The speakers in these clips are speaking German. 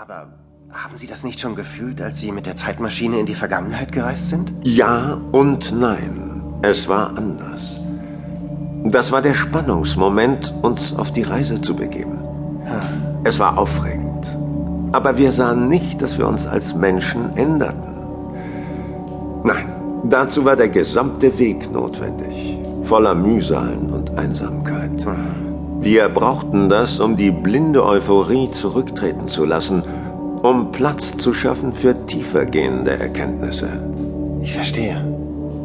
Aber haben Sie das nicht schon gefühlt, als Sie mit der Zeitmaschine in die Vergangenheit gereist sind? Ja und nein. Es war anders. Das war der Spannungsmoment, uns auf die Reise zu begeben. Es war aufregend. Aber wir sahen nicht, dass wir uns als Menschen änderten. Nein, dazu war der gesamte Weg notwendig, voller Mühsalen und Einsamkeit. Wir brauchten das, um die blinde Euphorie zurücktreten zu lassen, um Platz zu schaffen für tiefergehende Erkenntnisse. Ich verstehe.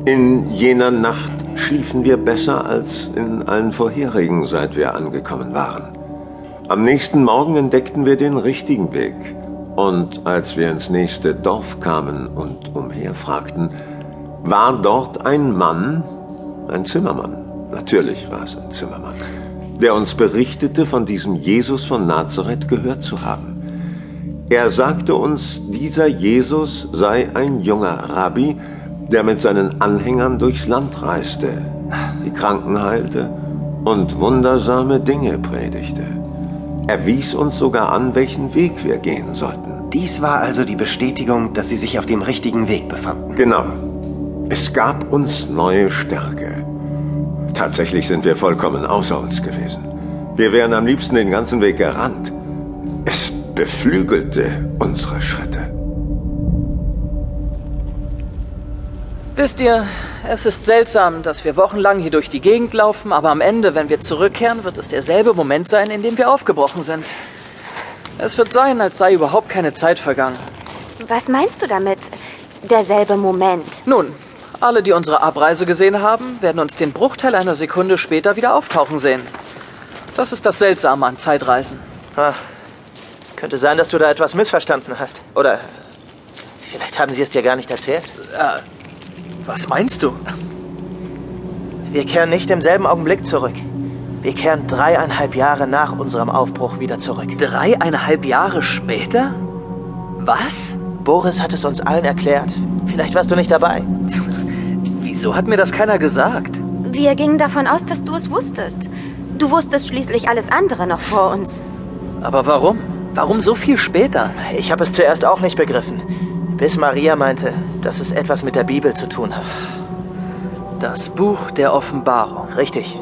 In jener Nacht schliefen wir besser als in allen vorherigen, seit wir angekommen waren. Am nächsten Morgen entdeckten wir den richtigen Weg. Und als wir ins nächste Dorf kamen und umherfragten, war dort ein Mann, ein Zimmermann, natürlich war es ein Zimmermann, der uns berichtete, von diesem Jesus von Nazareth gehört zu haben. Er sagte uns, dieser Jesus sei ein junger Rabbi, der mit seinen Anhängern durchs Land reiste, die Kranken heilte und wundersame Dinge predigte. Er wies uns sogar an, welchen Weg wir gehen sollten. Dies war also die Bestätigung, dass Sie sich auf dem richtigen Weg befanden. Genau. Es gab uns neue Stärke. Tatsächlich sind wir vollkommen außer uns gewesen. Wir wären am liebsten den ganzen Weg gerannt. Es beflügelte unsere Schritte. Wisst ihr, es ist seltsam, dass wir wochenlang hier durch die Gegend laufen, aber am Ende, wenn wir zurückkehren, wird es derselbe Moment sein, in dem wir aufgebrochen sind. Es wird sein, als sei überhaupt keine Zeit vergangen. Was meinst du damit? Derselbe Moment. Nun, alle, die unsere Abreise gesehen haben, werden uns den Bruchteil einer Sekunde später wieder auftauchen sehen. Das ist das Seltsame an Zeitreisen. Ah, könnte sein, dass du da etwas missverstanden hast. Oder vielleicht haben sie es dir gar nicht erzählt. Was meinst du? Wir kehren nicht im selben Augenblick zurück. Wir kehren dreieinhalb Jahre nach unserem Aufbruch wieder zurück. Dreieinhalb Jahre später? Was? Boris hat es uns allen erklärt. Vielleicht warst du nicht dabei. Wieso hat mir das keiner gesagt? Wir gingen davon aus, dass du es wusstest. Du wusstest schließlich alles andere noch vor uns. Aber warum? Warum so viel später? Ich habe es zuerst auch nicht begriffen. Bis Maria meinte, dass es etwas mit der Bibel zu tun hat. Das Buch der Offenbarung. Richtig.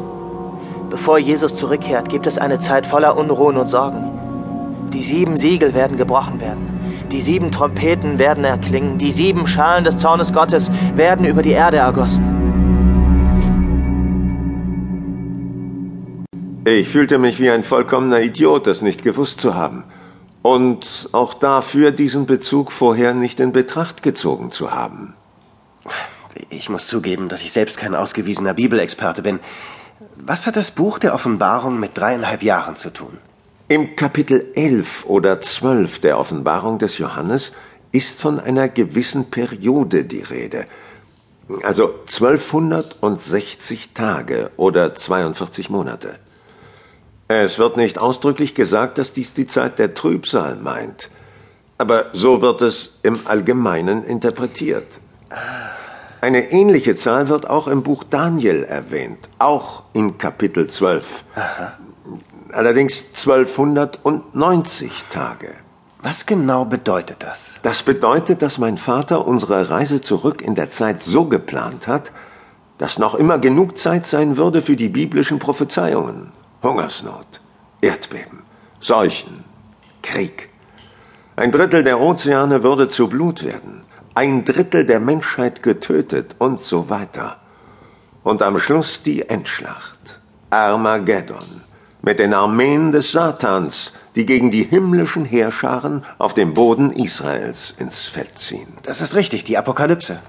Bevor Jesus zurückkehrt, gibt es eine Zeit voller Unruhen und Sorgen. Die sieben Siegel werden gebrochen werden. Die sieben Trompeten werden erklingen. Die sieben Schalen des Zornes Gottes werden über die Erde ergossen. Ich fühlte mich wie ein vollkommener Idiot, das nicht gewusst zu haben. Und auch dafür, diesen Bezug vorher nicht in Betracht gezogen zu haben. Ich muss zugeben, dass ich selbst kein ausgewiesener Bibelexperte bin. Was hat das Buch der Offenbarung mit dreieinhalb Jahren zu tun? Im Kapitel 11 oder 12 der Offenbarung des Johannes ist von einer gewissen Periode die Rede. Also 1260 Tage oder 42 Monate. Es wird nicht ausdrücklich gesagt, dass dies die Zeit der Trübsal meint. Aber so wird es im Allgemeinen interpretiert. Eine ähnliche Zahl wird auch im Buch Daniel erwähnt, auch in Kapitel 12. Allerdings 1290 Tage. Was genau bedeutet das? Das bedeutet, dass mein Vater unsere Reise zurück in der Zeit so geplant hat, dass noch immer genug Zeit sein würde für die biblischen Prophezeiungen. Hungersnot, Erdbeben, Seuchen, Krieg. Ein Drittel der Ozeane würde zu Blut werden, ein Drittel der Menschheit getötet und so weiter. Und am Schluss die Endschlacht, Armageddon, mit den Armeen des Satans, die gegen die himmlischen Heerscharen auf dem Boden Israels ins Feld ziehen. Das ist richtig, die Apokalypse.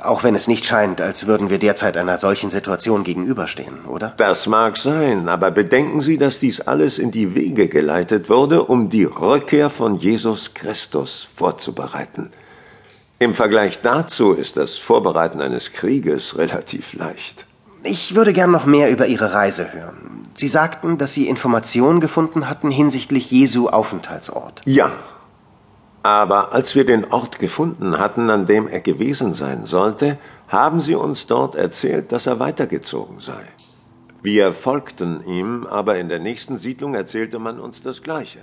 Auch wenn es nicht scheint, als würden wir derzeit einer solchen Situation gegenüberstehen, oder? Das mag sein, aber bedenken Sie, dass dies alles in die Wege geleitet wurde, um die Rückkehr von Jesus Christus vorzubereiten. Im Vergleich dazu ist das Vorbereiten eines Krieges relativ leicht. Ich würde gern noch mehr über Ihre Reise hören. Sie sagten, dass Sie Informationen gefunden hatten hinsichtlich Jesu Aufenthaltsort. Ja, aber als wir den Ort gefunden hatten, an dem er gewesen sein sollte, haben sie uns dort erzählt, dass er weitergezogen sei. Wir folgten ihm, aber in der nächsten Siedlung erzählte man uns das Gleiche.